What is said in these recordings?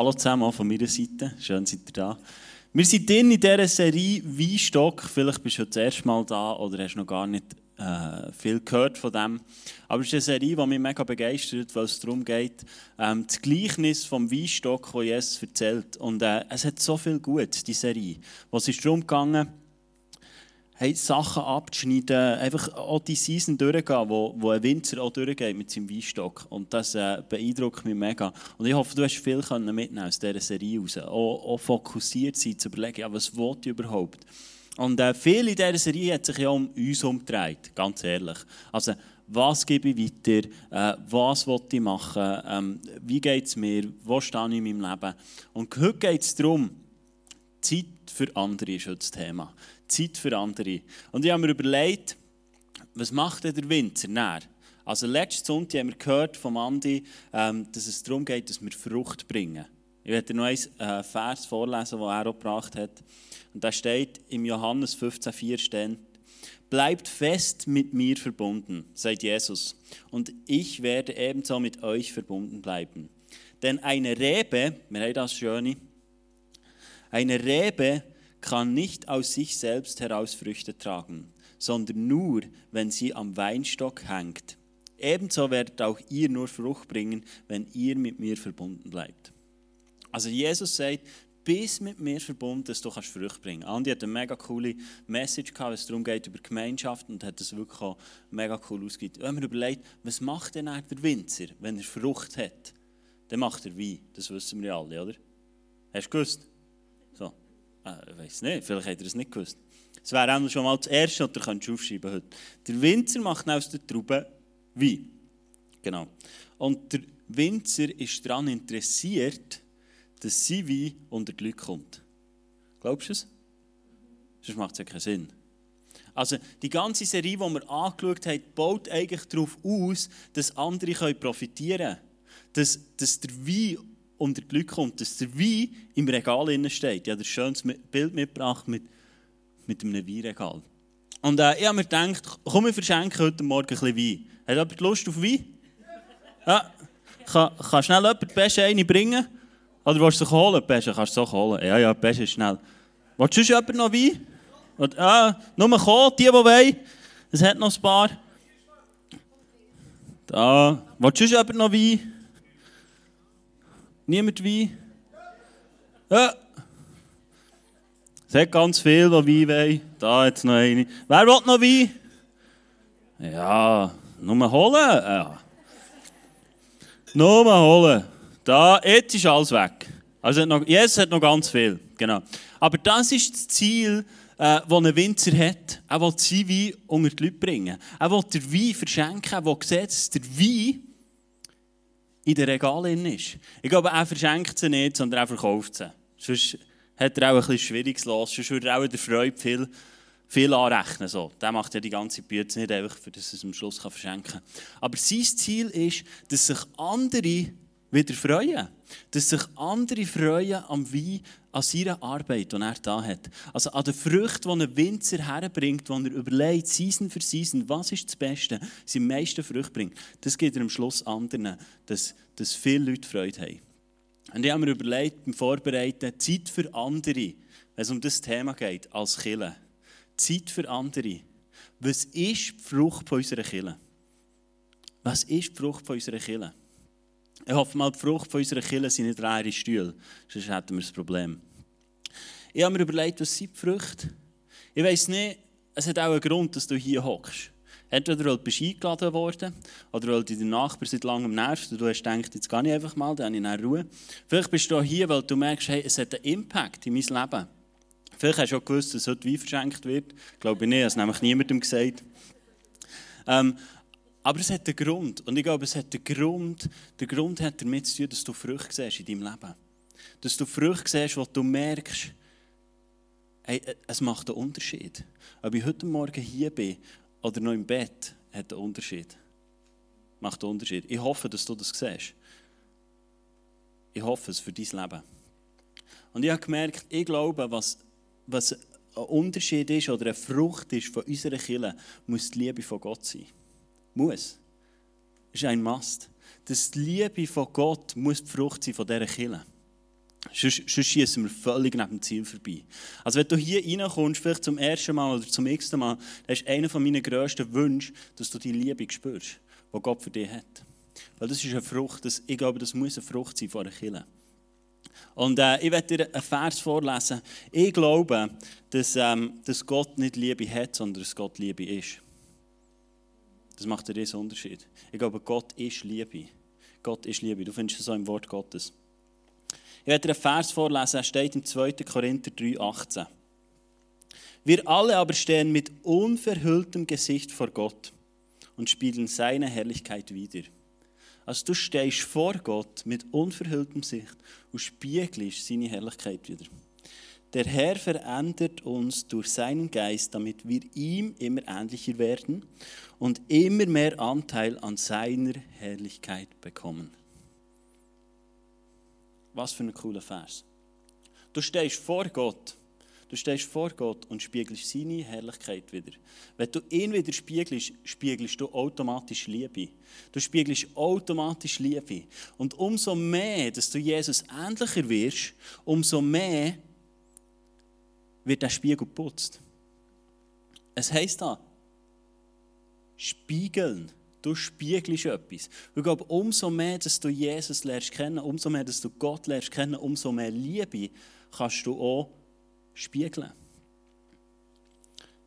Hallo zusammen, auch von meiner Seite. Schön, seid ihr da. Wir sind in dieser Serie Weinstock. Vielleicht bist du das erste Mal da oder hast noch gar nicht äh, viel gehört von dem. Aber es ist eine Serie, die mich mega begeistert, weil es darum geht, ähm, das Gleichnis vom Weinstock, das Jesus erzählt. Und äh, es hat so viel gut, die Serie. Was ist darum gegangen, hey, Sachen abzuschneiden, einfach auch die Season durchgehen, wo, wo ein Winzer auch durchgeht mit seinem Weinstock. Und das äh, beeindruckt mich mega. Und ich hoffe, du hast viel mitnehmen aus dieser Serie raus. Auch, auch fokussiert sein, zu überlegen, ja, was will ich überhaupt? Und äh, viel in dieser Serie hat sich ja um uns umgedreht, ganz ehrlich. Also, was gebe ich weiter? Äh, was will ich machen? Ähm, wie geht es mir? Wo stehe ich in meinem Leben? Und heute geht es darum, Zeit für andere ist das Thema. Zeit für andere. Und ich habe mir überlegt, was macht denn der Winzer näher? Also letzten Sonntag haben wir gehört vom Andi, ähm, dass es darum geht, dass wir Frucht bringen. Ich werde noch einen äh, Vers vorlesen, den er auch gebracht hat. Und da steht im Johannes 15,4 stehen, Bleibt fest mit mir verbunden, sagt Jesus, und ich werde ebenso mit euch verbunden bleiben. Denn eine Rebe, wir haben das Schöne, eine Rebe kann nicht aus sich selbst heraus Früchte tragen, sondern nur, wenn sie am Weinstock hängt. Ebenso werdet auch ihr nur Frucht bringen, wenn ihr mit mir verbunden bleibt. Also Jesus sagt, bist mit mir verbunden, dass du Frucht bringen kannst. Andi hat eine mega coole Message gehabt, es darum geht über Gemeinschaft und hat das wirklich auch mega cool ausgegeben. Wenn man überlegt, was macht denn der Winzer, wenn er Frucht hat? Dann macht er Wein, das wissen wir alle, oder? Hast du gewusst? Ah, ich weiß nicht, vielleicht habt ihr es nicht gewusst. Es wäre auch schon mal das Erste, was ihr aufschreiben heute. Der Winzer macht aus der Traube Wein. Genau. Und der Winzer ist daran interessiert, dass sein Wein unter die Leute kommt. Glaubst du es? Sonst macht es ja keinen Sinn. Also die ganze Serie, die wir angeschaut haben, baut eigentlich darauf aus, dass andere profitieren können. Dass, dass der Wein unter die Leute kommt, dass der Wein im Regal innen steht. Ich habe ein schönes Bild mitgebracht mit, mit einem Weinregal. Und äh, ich habe mir gedacht, komm, wir verschenken heute Morgen ein bisschen Wein. Hat jemand Lust auf Wein? Ja. Kann, kann schnell jemand die Beste eine bringen? Oder willst du sie holen? Beste kannst du sie holen. Ja, ja, Beste ist schnell. Willst du jemand noch Wein? Und, ah, nur kommen, die, die wollen. Es hat noch ein paar. Da. Willst du jemand noch Wein? Niemand Wein? Ja. Es hat ganz viel, die Wein wollen. Da jetzt noch eine. Wer will noch Wein? Ja, nur holen. Ja. Nur holen. Da, jetzt ist alles weg. Also noch, Jesus hat noch ganz viel. Genau. Aber das ist das Ziel, äh, das Winzer hat. Er will sein Wein unter die Leute bringen. Er will den Wein verschenken. Er will sehen, dass der Wein in den Regalen ist. Ich glaube, er verschenkt sie nicht, sondern er verkauft sie. Sonst hat er auch ein bisschen schwieriges Los. Sonst würde er auch der Freude viel, viel anrechnen. So. Der macht ja die ganze Bühne nicht einfach, für das es am Schluss verschenken kann. Aber sein Ziel ist, dass sich andere wieder freuen. Dass sich andere freuen am Wein, an seiner Arbeit, die er da hat. Also an den Früchten, die ein Winzer herbringt, die er überlegt, Season für Season, was ist das Beste, sie meisten Früchte bringt. Das gibt er am Schluss anderen, dass, dass viele Leute Freude haben. Und ich habe mir überlegt, beim Vorbereiten, Zeit für andere, wenn es um das Thema geht, als Kille. Zeit für andere. Was ist die Frucht von unserer Kille? Was ist die Frucht von unserer Kille? Ich hoffe mal, die Frucht von unserer Kirche sind nicht leere Stühle, sonst hätten wir das Problem. Ich habe mir überlegt, was sind die Früchte? Ich weiss nicht, es hat auch einen Grund, dass du hier hockst. Entweder weil du eingeladen worden oder weil dich der Nachbar seit langem nervt und du hast gedacht, jetzt gehe ich einfach mal, dann habe ich Ruhe. Vielleicht bist du hier, weil du merkst, hey, es hat einen Impact in mein Leben. Vielleicht hast du auch gewusst, dass heute Wein verschenkt wird. Glaube ich nicht, das hat nämlich niemandem gesagt. Ähm, aber es hat einen Grund. Und ich glaube, es hat einen Grund. Der Grund hat damit zu tun, dass du Früchte siehst in deinem Leben. Dass du Früchte siehst, wo du merkst, hey, es macht einen Unterschied. Ob ich heute Morgen hier bin oder noch im Bett, hat einen Unterschied. Macht einen Unterschied. Ich hoffe, dass du das siehst. Ich hoffe es für dein Leben. Und ich habe gemerkt, ich glaube, was, was ein Unterschied ist oder eine Frucht ist von unserer Kirche, muss die Liebe von Gott sein. Muss. Das ist ein Mast. Das Liebe von Gott muss die Frucht sein von dieser Kille. Sonst, sonst schießen wir völlig neben dem Ziel vorbei. Also wenn du hier reinkommst, vielleicht zum ersten Mal oder zum nächsten Mal, dann ist einer meiner grössten Wünsche, dass du die Liebe spürst, die Gott für dich hat. Weil das ist eine Frucht, das, ich glaube, das muss eine Frucht sein von einer Kirche. Und äh, ich werde dir einen Vers vorlesen. Ich glaube, dass, ähm, dass Gott nicht Liebe hat, sondern dass Gott Liebe ist. Das macht einen riesen Unterschied. Ich glaube, Gott ist Liebe. Gott ist Liebe. Du findest es so im Wort Gottes. Ich werde dir einen Vers vorlesen, er steht im 2. Korinther 3,18. Wir alle aber stehen mit unverhülltem Gesicht vor Gott und spiegeln seine Herrlichkeit wider. Also du stehst vor Gott mit unverhülltem Sicht und spiegelst seine Herrlichkeit wieder. Der Herr verändert uns durch seinen Geist, damit wir ihm immer ähnlicher werden und immer mehr Anteil an seiner Herrlichkeit bekommen. Was für ein cooler Vers. Du stehst vor Gott Du stehst vor Gott und spiegelst seine Herrlichkeit wieder. Wenn du ihn wieder spiegelst, spiegelst du automatisch Liebe. Du spiegelst automatisch Liebe. Und umso mehr, dass du Jesus ähnlicher wirst, umso mehr wird der Spiegel geputzt. Es heisst da, spiegeln. Du spiegelst etwas. Ich glaube, umso mehr, dass du Jesus lernst kennen, umso mehr, dass du Gott lernst kennen, umso mehr Liebe kannst du auch spiegeln.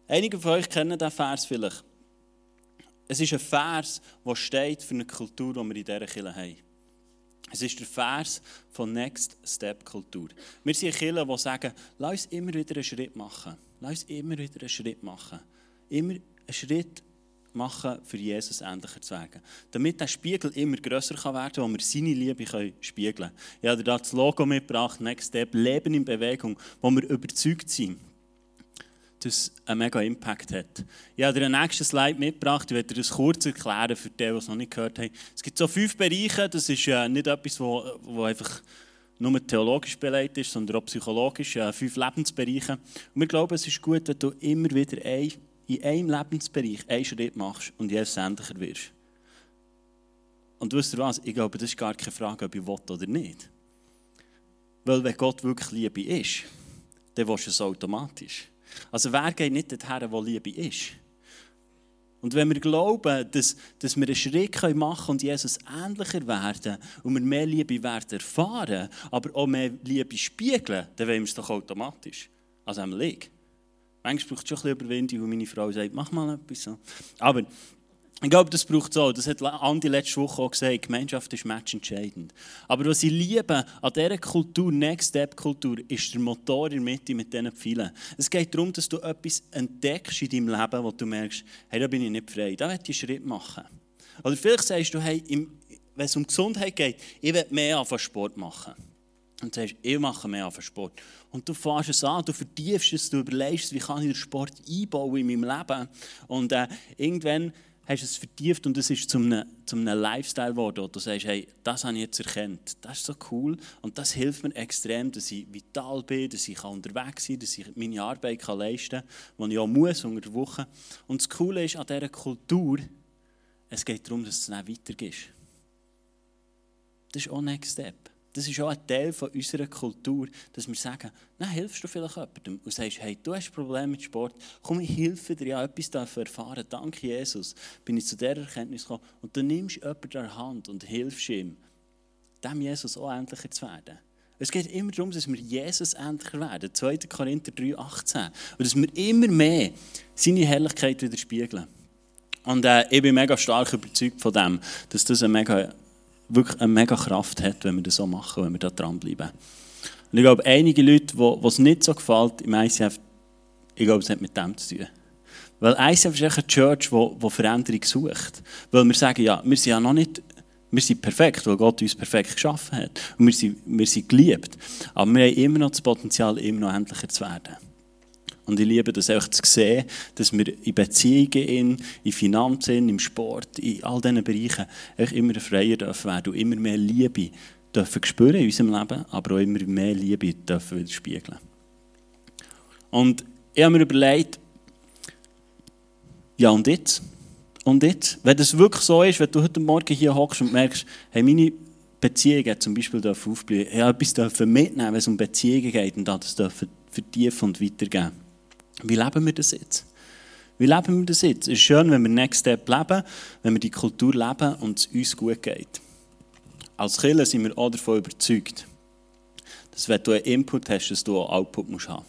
Einige von euch kennen diesen Vers vielleicht. Es ist ein Vers, der steht für eine Kultur, die wir in dieser Kirche haben. Es ist der Vers von Next Step Kultur. Wir sind Kirche, die sagen, lass uns immer wieder einen Schritt machen. Lass uns immer wieder einen Schritt machen. Immer einen Schritt machen, für Jesus ähnlicher zu werden. Damit der Spiegel immer grösser werden kann, wo wir seine Liebe spiegeln können. Ich habe dir das Logo mitgebracht, Next Step, Leben in Bewegung, wo wir überzeugt sind, dass es einen mega Impact hat. Ich habe dir einen nächsten Slide mitgebracht, ich werde dir das kurz erklären für die, die es noch nicht gehört haben. Es gibt so fünf Bereiche, das ist äh, nicht etwas, wo, wo einfach nur theologisch beleidigt ist, sondern auch psychologisch, äh, fünf Lebensbereiche. Und wir glauben, es ist gut, wenn du immer wieder ein in einem Lebensbereich einen Schritt machst und Jesus ähnlicher wirst. Und wisst ihr was? Ich glaube, das ist gar keine Frage, ob ich will oder nicht. Weil wenn Gott wirklich Liebe ist, dann willst du es automatisch. Also wer geht nicht dorthin, wo Liebe ist? Und wenn wir glauben, dass, dass wir einen Schritt machen können und Jesus ähnlicher werden und wir mehr Liebe werden erfahren, aber auch mehr Liebe spiegeln, dann wollen wir es doch automatisch. Also am Leg. Manchmal braucht es schon ein bisschen Überwindung, wo meine Frau sagt, mach mal etwas. Aber ich glaube, das braucht es auch. Das hat Andi letzte Woche auch gesagt. Gemeinschaft ist matchentscheidend. Aber was ich liebe an dieser Kultur, Next Step Kultur, ist der Motor in der Mitte mit diesen Pfeilen. Es geht darum, dass du etwas entdeckst in deinem Leben, wo du merkst, hey, da bin ich nicht frei, da will ich einen Schritt machen. Oder vielleicht sagst du, hey, wenn es um Gesundheit geht, ich will mehr von Sport machen. Und du sagst, ich mache mehr auf Sport. Und du fährst es an, du vertiefst es, du überlegst, wie kann ich den Sport einbauen in meinem Leben. Und äh, irgendwann hast es vertieft und es ist zu einem, zu einem Lifestyle geworden, wo du sagst, hey, das habe ich jetzt erkannt. Das ist so cool und das hilft mir extrem, dass ich vital bin, dass ich unterwegs sein kann, dass ich meine Arbeit kann leisten kann, die ich auch muss unter der Woche. Und das Coole ist an dieser Kultur, es geht darum, dass es dann weitergeht. Das ist auch Next Step. Das ist auch ein Teil von unserer Kultur, dass wir sagen, na, hilfst du vielleicht jemandem und sagst, hey, du hast Probleme mit Sport, komm, ich helfe dir, ja etwas dafür erfahren, danke Jesus, bin ich zu dieser Erkenntnis gekommen. Und du nimmst jemanden der Hand und hilfst ihm, dem Jesus auch endlicher zu werden. Es geht immer darum, dass wir Jesus endlicher werden. 2. Korinther 3, 18. Und dass wir immer mehr seine Herrlichkeit widerspiegeln. Und äh, ich bin mega stark überzeugt von dem, dass das ein mega wirklich eine mega Kraft hat, wenn wir das so machen, wenn wir da dranbleiben. Und ich glaube, einige Leute, die es nicht so gefällt im ICF, ich glaube, es hat mit dem zu tun. Weil ICF ist eine Church, die, Veränderung sucht. Weil wir sagen, ja, wir sind ja noch nicht wir sind perfekt, weil Gott uns perfekt geschaffen hat. Und wir sind, wir sind geliebt. Aber wir haben immer noch das Potenzial, immer noch endlicher zu werden. Und ich liebe das auch zu sehen, dass wir in Beziehungen, in, in Finanzen, im Sport, in all diesen Bereichen immer freier dürfen werden und immer mehr Liebe dürfen spüren in unserem Leben, aber auch immer mehr Liebe dürfen widerspiegeln. Und ich habe mir überlegt, ja und jetzt? Und jetzt? Wenn das wirklich so ist, wenn du heute Morgen hier hockst und merkst, hey, meine Beziehungen zum Beispiel aufblühen ja, etwas mitnehmen wenn es um Beziehungen geht und das dürfen vertiefen und weitergeben. Wie leben wir das jetzt? Wie leben wir das jetzt? Es ist schön, wenn wir Next Step leben, wenn wir die Kultur leben und es uns gut geht. Als Killer sind wir auch davon überzeugt, dass wenn du einen Input hast, dass du einen Output musst haben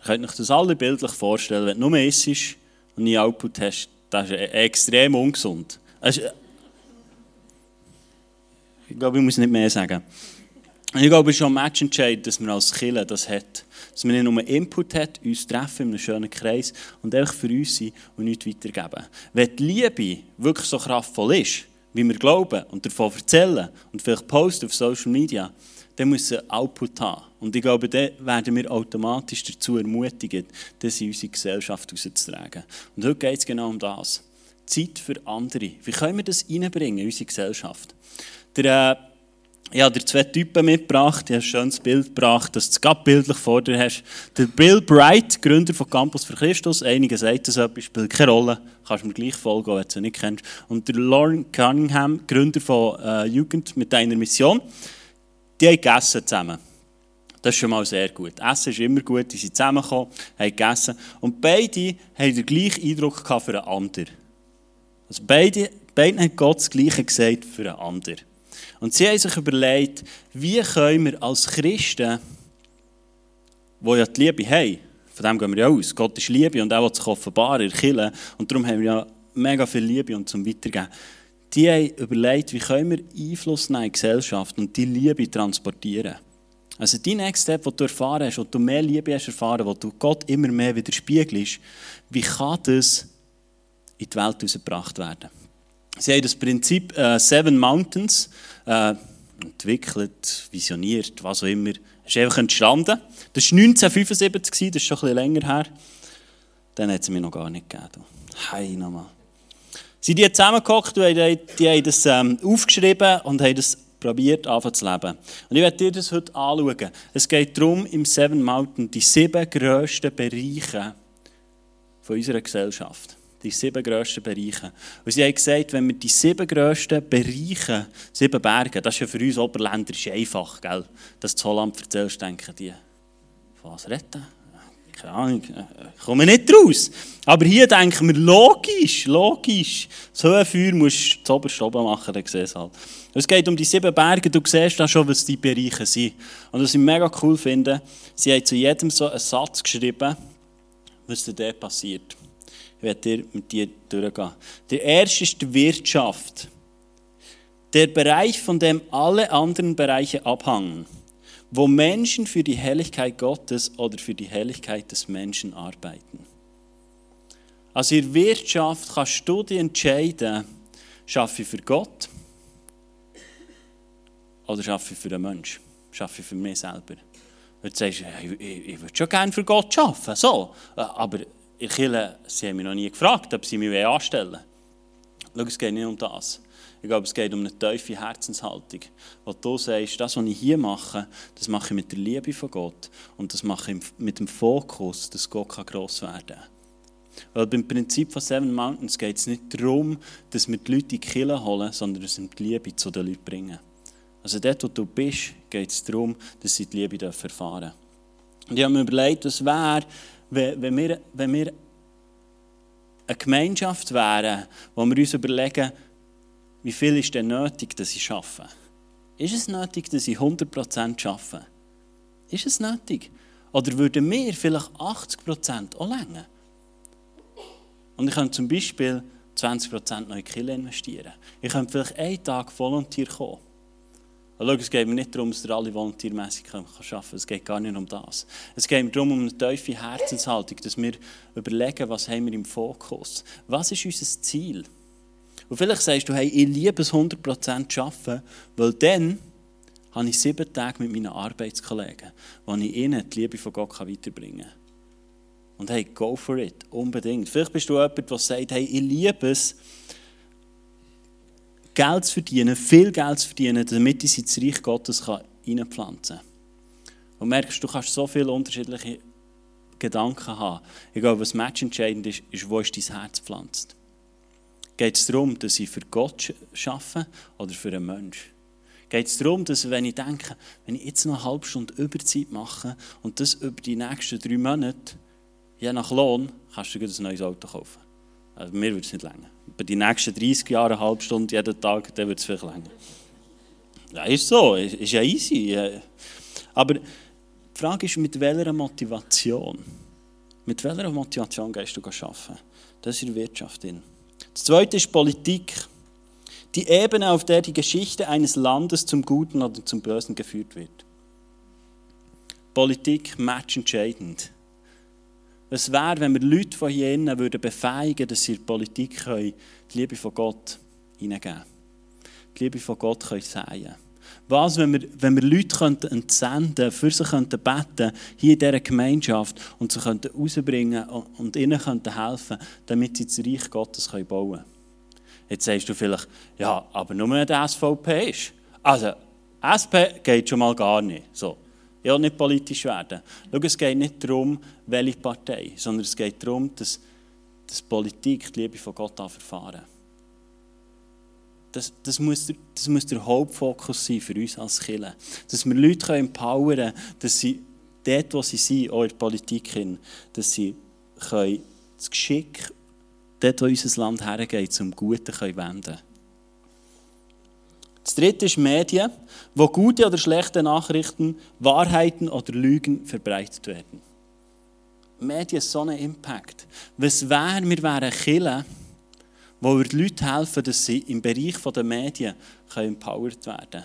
Ihr könnt euch das alle bildlich vorstellen, wenn du nur isst und nie Output hast, das ist extrem ungesund. Ich glaube, ich muss nicht mehr sagen. Ich glaube, es ist schon ein entscheidend, dass man als Killer das hat. Dass man nicht nur Input hat, uns treffen in einem schönen Kreis und einfach für uns sein und nichts weitergeben. Wenn die Liebe wirklich so kraftvoll ist, wie wir glauben und davon erzählen und vielleicht posten auf Social Media, dann muss es Output haben. Und ich glaube, dann werden wir automatisch dazu ermutigt, das in unsere Gesellschaft rauszutragen. Und heute geht es genau um das. Zeit für andere. Wie können wir das in unsere Gesellschaft? Der, äh, ich habe dir zwei Typen mitgebracht. Ich habe ein schönes Bild gebracht, dass du es bildlich vor dir hast. Der Bill Bright, Gründer von Campus für Christus. Einige sagen das etwas, spielt keine Rolle. Kannst mir gleich folgen, wenn du ihn nicht kennst. Und der Lauren Cunningham, Gründer von äh, Jugend mit einer Mission. Die haben gegessen zusammen. Das ist schon mal sehr gut. Essen ist immer gut. Die sind zusammengekommen, haben gegessen. Und beide haben den gleichen Eindruck für einen anderen. Also beide, beide haben Gott das Gleiche gesagt für einen anderen. Und sie haben sich überlegt, wie können wir als Christen, die ja die Liebe haben, von dem gehen wir ja aus, Gott ist Liebe und er will sich offenbaren, erkillen, und darum haben wir ja mega viel Liebe und zum Weitergeben. Die haben überlegt, wie können wir Einfluss nehmen in die Gesellschaft und die Liebe transportieren. Also die Next Step, den du erfahren hast, wo du mehr Liebe hast erfahren, wo du Gott immer mehr widerspiegelst, wie kann das in die Welt herausgebracht werden? Sie haben das Prinzip äh, Seven Mountains äh, entwickelt, visioniert, was auch immer. Es ist einfach entstanden. Das war 1975, das ist schon ein bisschen länger her. Dann hat es mir noch gar nicht gegeben. Hey, nochmal. Sie sind zusammengehockt und die, die haben das ähm, aufgeschrieben und haben das probiert, anfangen zu leben. Und ich werde dir das heute anschauen. Es geht darum, im Seven Mountain die sieben grössten Bereiche von unserer Gesellschaft die sieben grössten Bereiche. Und sie haben gesagt, wenn wir die sieben grössten Bereiche, sieben Berge, das ist ja für uns Oberländer einfach, gell? dass du Holland erzählst, denken die, was retten? Keine Ahnung, ich komme nicht raus. Aber hier denken wir, logisch, logisch. So ein Feuer musst du das oberste oben machen, dann siehst halt. Es geht um die sieben Berge, du siehst da schon, was die Bereiche sind. Und was ich mega cool finde, sie haben zu jedem so einen Satz geschrieben, was da passiert. Ich werde dir mit dir durchgehen. Der erste ist die Wirtschaft. Der Bereich, von dem alle anderen Bereiche abhangen, wo Menschen für die Helligkeit Gottes oder für die Helligkeit des Menschen arbeiten. Also in Wirtschaft kannst du dich entscheiden, schaffe ich für Gott oder schaffe ich für den Menschen, schaffe ich für mich selber. Und du sagst, ich, ich, ich würde schon gerne für Gott arbeiten, so. aber in Kirche, sie haben mich noch nie gefragt, ob sie mich anstellen wollen. Schau, es geht nicht um das. Ich glaube, es geht um eine tiefe Herzenshaltung. Wo du sagst, das, was ich hier mache, das mache ich mit der Liebe von Gott. Und das mache ich mit dem Fokus, dass Gott gross werden kann. Weil beim Prinzip von Seven Mountains geht es nicht darum, dass wir die Leute in die Kirche holen, sondern dass wir die Liebe zu den Leuten bringen. Also dort, wo du bist, geht es darum, dass sie die Liebe erfahren dürfen. Und ich habe mir überlegt, was wäre, wenn wir, wenn wir eine Gemeinschaft wären, wo wir uns überlegen, wie viel ist denn nötig, dass ich arbeite? Ist es nötig, dass ich 100% arbeite? Ist es nötig? Oder würden wir vielleicht 80% auch länger? Und ich könnte zum Beispiel 20% noch in Kill investieren. Ich könnte vielleicht einen Tag Volontier kommen. Schau, es geht mir nicht darum, dass ihr alle volontiermässig arbeiten. Es geht gar nicht um das. Es geht darum, um eine tiefe Herzenshaltung, dass wir überlegen, was haben wir im Fokus. Was ist unser Ziel? Und vielleicht sagst du, hey, ich liebe es 100% arbeiten, weil dann habe ich sieben Tage mit meinen Arbeitskollegen, wo ich ihnen die Liebe von Gott weiterbringen kann. Und hey, go for it, unbedingt. Vielleicht bist du jemand, der sagt, hey, ich liebe es, Geld zu verdienen, viel Geld zu verdienen, damit ich ins Reich Gottes hineinpflanzen kann. Und merkst, du kannst so viele unterschiedliche Gedanken haben. Ich glaube, was matchentscheidend ist, ist, wo ist dein Herz pflanzt. Geht es darum, dass ich für Gott arbeite oder für einen Menschen? geht es darum, dass wenn ich denke, wenn ich jetzt noch eine halbe Stunde Überzeit mache und das über die nächsten drei Monate, je nach Lohn, kannst du dir ein neues Auto kaufen. Also mir würde es nicht länger. Über die nächsten 30 Jahre eine halbe Stunde jeden Tag, dann wird es vielleicht länger. Ja, ist so, ist ja easy. Aber die Frage ist, mit welcher Motivation? Mit welcher Motivation gehst du arbeiten? Das ist in der Wirtschaft. Das zweite ist Politik. Die Ebene, auf der die Geschichte eines Landes zum Guten oder zum Bösen geführt wird. Politik matchentscheidend. Was wäre, wenn wir Leute von hier innen würden befähigen, dass sie in die Politik können, die Liebe von Gott hineingeben Die Liebe von Gott können säen Was, wenn wir, wenn wir Leute könnten entsenden für sie könnten beten, hier in dieser Gemeinschaft, und sie könnten rausbringen und ihnen könnten helfen, damit sie das Reich Gottes bauen können. Jetzt sagst du vielleicht, ja, aber nur wenn der SVP ist. Also, SP geht schon mal gar nicht. So. Will nicht politisch werden. Schau, es geht nicht darum, welche Partei, sondern es geht darum, dass, dass Politik die Liebe von Gott verfahren das, das, muss der, das muss der Hauptfokus sein für uns als Kirche. Dass wir Leute empowern können, dass sie dort, wo sie sind, auch in der Politik, dass sie können das Geschick, dort, wo unser Land hergeht, zum Guten können wenden können. Das dritte ist Medien, wo gute oder schlechte Nachrichten, Wahrheiten oder Lügen verbreitet werden. Medien haben so einen Impact. Was wäre, wir wären Killer, wo wir den Leuten helfen, dass sie im Bereich der Medien empowered werden können.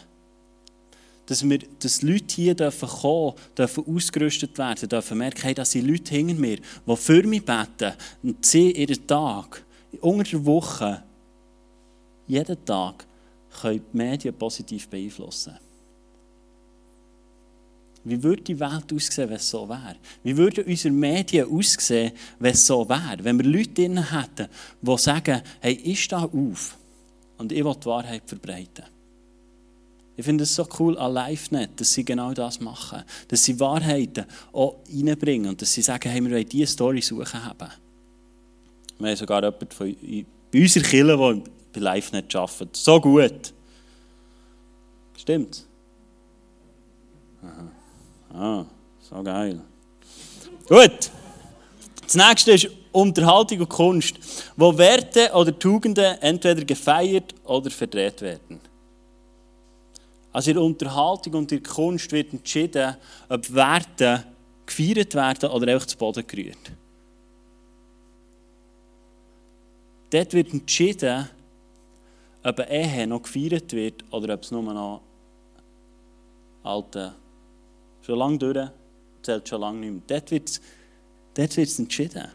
Dass, wir, dass Leute hier dürfen kommen dürfen ausgerüstet werden, dürfen merken, hey, dass sind Leute hinter mir, die für mich beten und sie ihren Tag, unter der Woche, jeden Tag, können die Medien positiv beeinflussen. Wie würde die Welt aussehen, wenn es so wäre? Wie würden unsere Medien aussehen, wenn es so wäre? Wenn wir Leute drin hätten, die sagen, hey, ich stehe auf und ich will die Wahrheit verbreiten. Ich finde es so cool an LiveNet, dass sie genau das machen. Dass sie Wahrheiten auch reinbringen und dass sie sagen, hey, wir wollen diese Story suchen haben. Wir haben sogar jemanden von, bei unserer Kirche, der bei LiveNet arbeitet. So gut. Stimmt. Aha. Ah, so geil. Gut. Das nächste ist Unterhaltung und Kunst, wo Werte oder Tugenden entweder gefeiert oder verdreht werden. Also in der Unterhaltung und in der Kunst wird entschieden, ob Werte gefeiert werden oder einfach zu Boden gerührt. Dort wird entschieden, ob eine Ehe noch gefeiert wird oder ob es nur noch alte, schon lange durch, zählt schon lange nicht mehr. Dort wird dort wird's entschieden.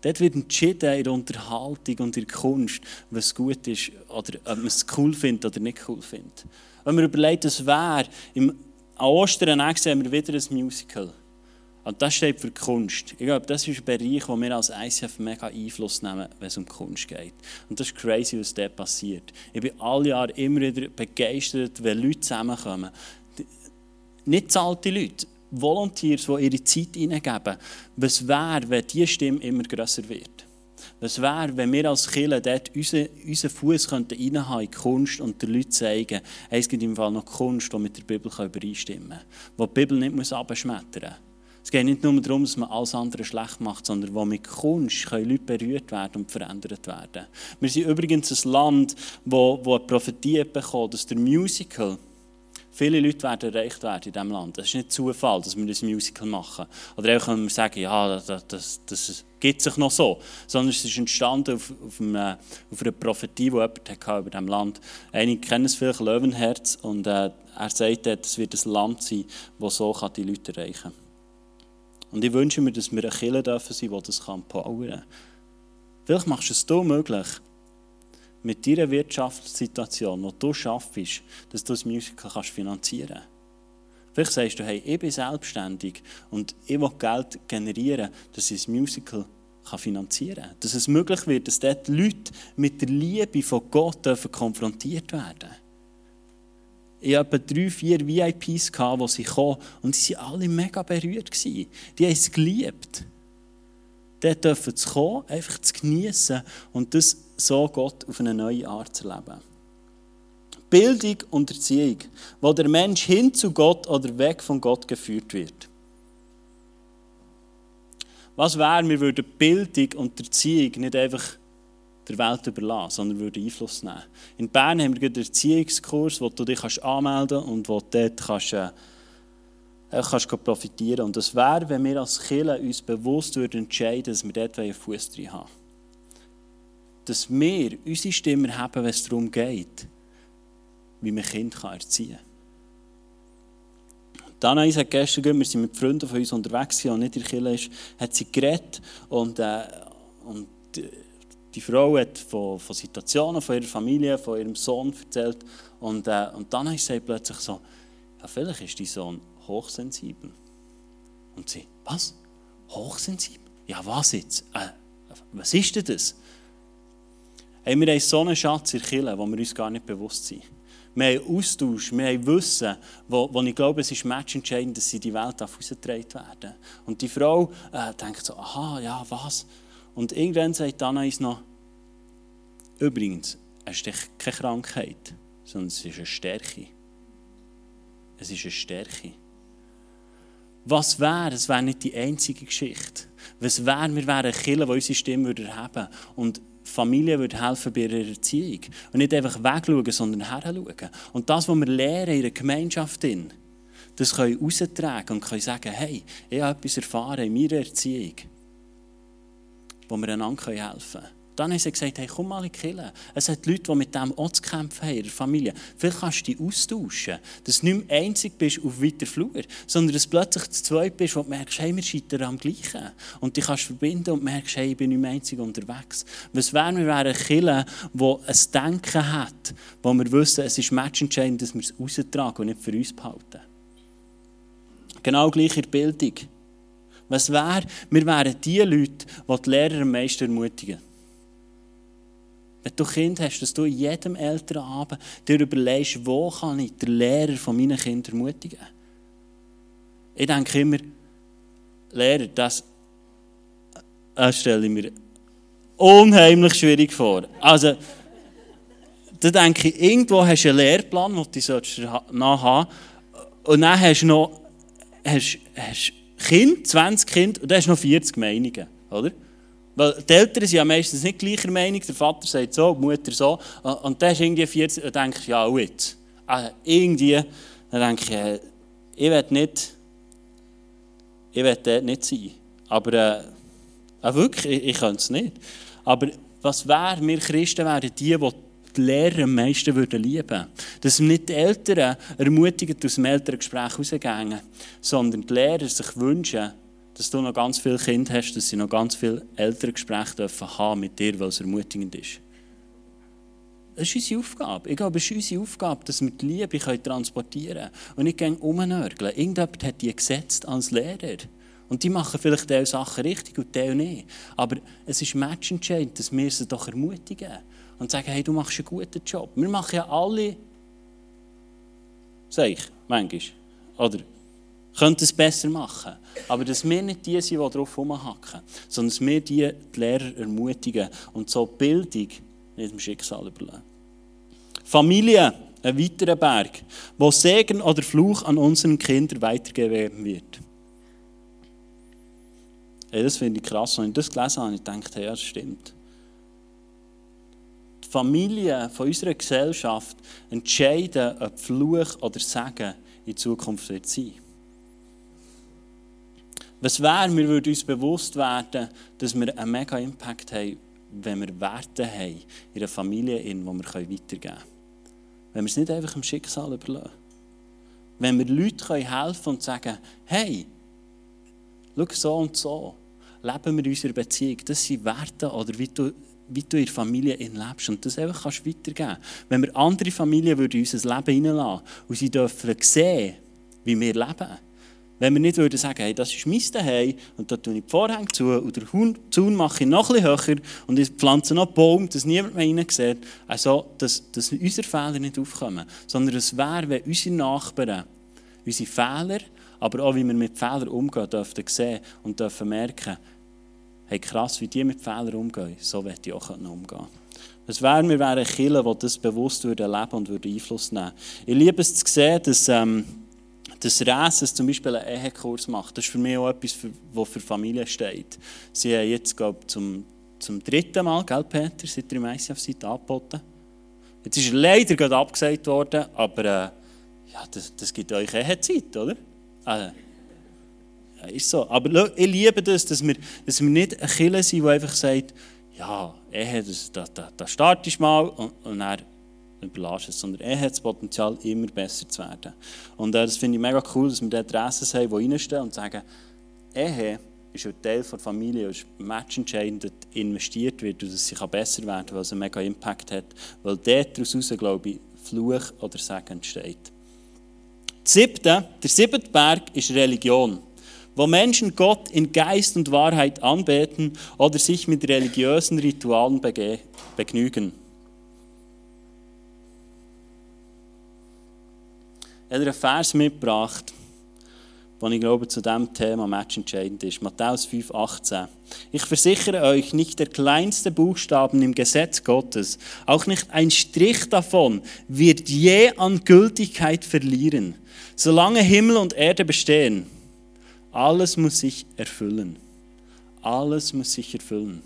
Dort wird entschieden in der Unterhaltung und in der Kunst, was gut ist oder ob man es cool findet oder nicht cool findet. Wenn man überlegt, was wäre, an Ostern sehen wir wieder ein Musical. Und das steht für Kunst. Ich glaube, das ist ein Bereich, wo wir als ICF mega Einfluss nehmen, wenn es um Kunst geht. Und das ist crazy, was dort passiert. Ich bin alle Jahre immer wieder begeistert, wenn Leute zusammenkommen. Nicht zahlte Leute, Volunteers, die ihre Zeit hineingeben. Was wäre, wenn diese Stimme immer grösser wird? Was wäre, wenn wir als Kirche dort unseren, Fuß reinhaben in Kunst und den Leuten zeigen, es gibt im Fall noch Kunst, die mit der Bibel übereinstimmen kann, die die Bibel nicht abschmettern muss. Es geht nicht nur darum, dass man alles andere schlecht macht, sondern wo mit Kunst können Leute berührt werden und verändert werden. Wir sind übrigens ein Land, wo, wo eine Prophetie bekommt, dass der Musical viele Leute werden erreicht werden in diesem Land. Es ist nicht Zufall, dass wir das Musical machen. Oder auch können wir sagen, ja, das, das, das gibt sich noch so. Sondern es ist entstanden auf, auf, eine, auf einer Prophetie, die jemand hatte über diesem Land. Einige kennen es vielleicht, Löwenherz. Und äh, er sagt, es wird ein Land sein, das so die Leute erreichen kann. Und ich wünsche mir, dass wir eine Kirche dürfen sein, die das empowern kann. Vielleicht machst du es so möglich, mit deiner Wirtschaftssituation, die du schaffst, dass du das Musical kannst finanzieren kannst. Vielleicht sagst du, hey, ich bin selbstständig und ich will Geld generieren, dass ich das Musical finanzieren kann. Dass es möglich wird, dass dort Leute mit der Liebe von Gott konfrontiert werden dürfen. Ich hatte drei, vier VIPs, die sie kamen und sie waren alle mega berührt. Die haben es geliebt. Dort dürfen zu kommen, einfach zu genießen und das so Gott auf eine neue Art zu erleben. Bildung und Erziehung, wo der Mensch hin zu Gott oder weg von Gott geführt wird. Was wäre, wir würden Bildung und Erziehung nicht einfach der Welt überlassen, sondern würden Einfluss nehmen. In Bern haben wir einen Erziehungskurs, wo du dich anmelden kannst und wo dort kannst, äh, kannst profitieren Und das wäre, wenn wir als Kirche uns bewusst würden entscheiden, dass wir dort einen Fuß drin haben. Dass wir unsere Stimme haben, wenn es darum geht, wie man Kind erziehen kann. Dana hat gestern, wir sind mit Freunden von uns unterwegs und nicht in der Kirche ist, hat sie geredet und, äh, und die Frau hat von, von, Situationen von ihrer Familie, von ihrem Sohn erzählt und, äh, und dann sagt sie plötzlich so, ja, vielleicht ist dein Sohn hochsensibel. Und sie, was? Hochsensibel? Ja, was jetzt? Äh, was ist denn das? Hey, wir haben so einen Schatz in der Kirche, wo wir uns gar nicht bewusst sind. Wir haben Austausch, wir haben Wissen, wo, wo ich glaube, es ist matchentscheidend, dass sie in die Welt herausgetragen werden. Und die Frau äh, denkt so, aha, ja, was? Und irgendwann sagt Anais noch, übrigens, es ist keine Krankheit, sondern es ist eine Stärke. Es ist eine Stärke. Was wäre, es wäre nicht die einzige Geschichte. Was wäre, wir wären Kirche, die unsere Stimme erheben würde. Und Familie würde helfen bei ihrer Erziehung. Und nicht einfach wegschauen, sondern heranschauen. Und das, was wir lernen in der Gemeinschaft, das können wir raustragen und können sagen, hey, ich habe etwas erfahren in meiner Erziehung, wo wir einander helfen können. Dann haben sie gesagt, hey, komm mal in die Kirche. Es hat Leute, die mit dem auch zu kämpfen haben, in der Familie. Vielleicht kannst du dich austauschen, dass du nicht mehr einzig bist auf weiter Flur, sondern dass du plötzlich zu zweit bist, du merkst, hey, wir scheitern am Gleichen. Und dich kannst verbinden und merkst, hey, ich bin nicht mehr einzig unterwegs. Was wären wir, wären eine Kirche, die ein Denken hat, wo wir wissen, es ist matchentscheidend, dass wir es raustragen und nicht für uns behalten. Genau gleich in der Bildung. Was wäre, wir wären die Leute, die die Lehrer am meisten ermutigen. Wenn du Kind hast, dass du jedem Elternabend dir überlegst, wo kann ich den Lehrer von meinen Kindern ermutigen. Ich denke immer, Lehrer, das, das stelle ich mir unheimlich schwierig vor. Also, da denke ich, irgendwo hast du einen Lehrplan, den du nachhaben Und dann hast du noch hast, hast Kind, 20 Kinder, und dann hast du noch 40 Meinungen. Oder? Weil die Eltern sind ja meistens nicht gleicher Meinung. Der Vater sagt so, die Mutter so. Und dann ist irgendwie 40, dann denke ich, ja, gut. Also irgendwie, dann denke ich, äh, ich will nicht, ich will dort nicht sein. Aber äh, äh wirklich, ich, ich könnte es nicht. Aber was wäre, wir Christen wären die, die die Lehrer am meisten würden lieben Dass wir nicht die Eltern ermutigen, aus dem Elterngespräch rauszugehen, sondern die Lehrer sich wünschen, dass du noch ganz viele Kinder hast, dass sie noch ganz viele Elterngespräche dürfen haben mit dir, weil es ermutigend ist. Das ist unsere Aufgabe. Ich glaube, es ist unsere Aufgabe, dass wir die Liebe transportieren können. Und nicht gehen umnörgeln. Irgendjemand hat die gesetzt als Lehrer. Und die machen vielleicht diese Sachen richtig und diese nicht. Aber es ist matchentscheidend, dass wir sie doch ermutigen. Und sagen, hey, du machst einen guten Job. Wir machen ja alle, sag ich, manchmal. Oder könnten es besser machen. Aber dass wir nicht die sind, die darauf rumhacken, sondern dass wir die, die Lehrer ermutigen und so Bildung nicht dem Schicksal überlassen. Familie, ein weiterer Berg, wo Segen oder Fluch an unseren Kindern weitergegeben wird. Hey, das finde ich krass. Als ich das gelesen habe, ich gedacht, hey, das stimmt. Die Familie von unserer Gesellschaft entscheiden, ob Fluch oder Segen in Zukunft wird sein was wäre, wir würden uns bewusst werden, dass wir einen mega Impact haben, wenn wir Werte haben in einer Familie, die wir weitergeben können. Wenn wir es nicht einfach im Schicksal überlassen. Wenn wir Leuten helfen und sagen, hey, schau so und so, leben wir in unserer Beziehung. Das sind Werte oder wie du, wie du in der Familie lebst und das einfach kannst weitergeben. Wenn wir andere Familien in unser Leben hineinlassen und sie dürfen sehen, wie wir leben, wenn wir nicht würden sagen, hey, das ist mein Zuhause und da tue ich die Vorhänge zu und den Zaun mache ich noch bisschen höher und ich pflanze noch einen Baum, dass niemand mehr rein sieht. Also, dass, dass unsere Fehler nicht aufkommen. Sondern es wäre, wenn unsere Nachbarn unsere Fehler, aber auch wie wir mit Fehlern umgehen, dürfen sehen und dürfen merken, hey krass, wie die mit Fehlern umgehen, so werde ich auch umgehen Es wäre, wir wären Killer, die das bewusst leben und Einfluss nehmen Ich liebe es zu sehen, dass, ähm, dass Räses zum Beispiel einen Ehekurs macht. Das ist für mich auch etwas, was für Familien steht. Sie haben jetzt, glaube ich, zum, zum dritten Mal, gell, Peter, seit ihr im ICF seid, angeboten. Jetzt ist er leider gerade abgesagt worden, aber äh, ja, das, das gibt euch Ehezeit, oder? Also, ist so. Aber ich liebe das, dass wir, dass wir nicht ein Killer sind, der einfach sagt, ja, Ehe, das, das, das, das startest mal und, und dann überlässt es. Sondern Ehe hat das Potenzial, immer besser zu werden. Und äh, das finde ich mega cool, dass wir dort Adressen haben, die reinstehen und sagen, Ehe ist ein Teil der Familie, ist matchentscheidend dass investiert wird und dass sie besser werden kann, weil es einen mega Impact hat. Weil daraus, glaube ich, Fluch oder Segen entsteht. Das siebte, der siebte Berg ist Religion wo Menschen Gott in Geist und Wahrheit anbeten oder sich mit religiösen Ritualen begnügen. Ich habe einen Vers mitgebracht, der ich glaube zu diesem Thema matchentscheidend ist. Matthäus 5,18. Ich versichere euch, nicht der kleinste Buchstaben im Gesetz Gottes, auch nicht ein Strich davon, wird je an Gültigkeit verlieren, solange Himmel und Erde bestehen. Alles muss sich erfüllen. Alles muss sich erfüllen.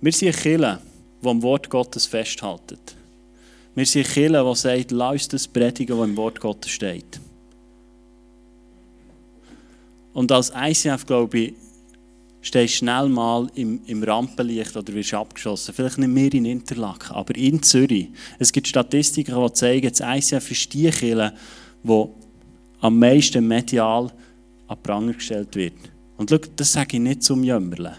Wir sind Kirche, die am Wort Gottes festhalten. Wir sind Kirche, die sagt, lass das predigen, was im Wort Gottes steht. Und als ICF, glaube ich, stehst schnell mal im, im Rampenlicht oder wirst abgeschossen. Vielleicht nicht mehr in Interlaken, aber in Zürich. Es gibt Statistiken, die zeigen, das ICF ist die Kirche, die am meisten medial an Pranger gestellt wird. Und schau, das sage ich nicht zum Jämmerle,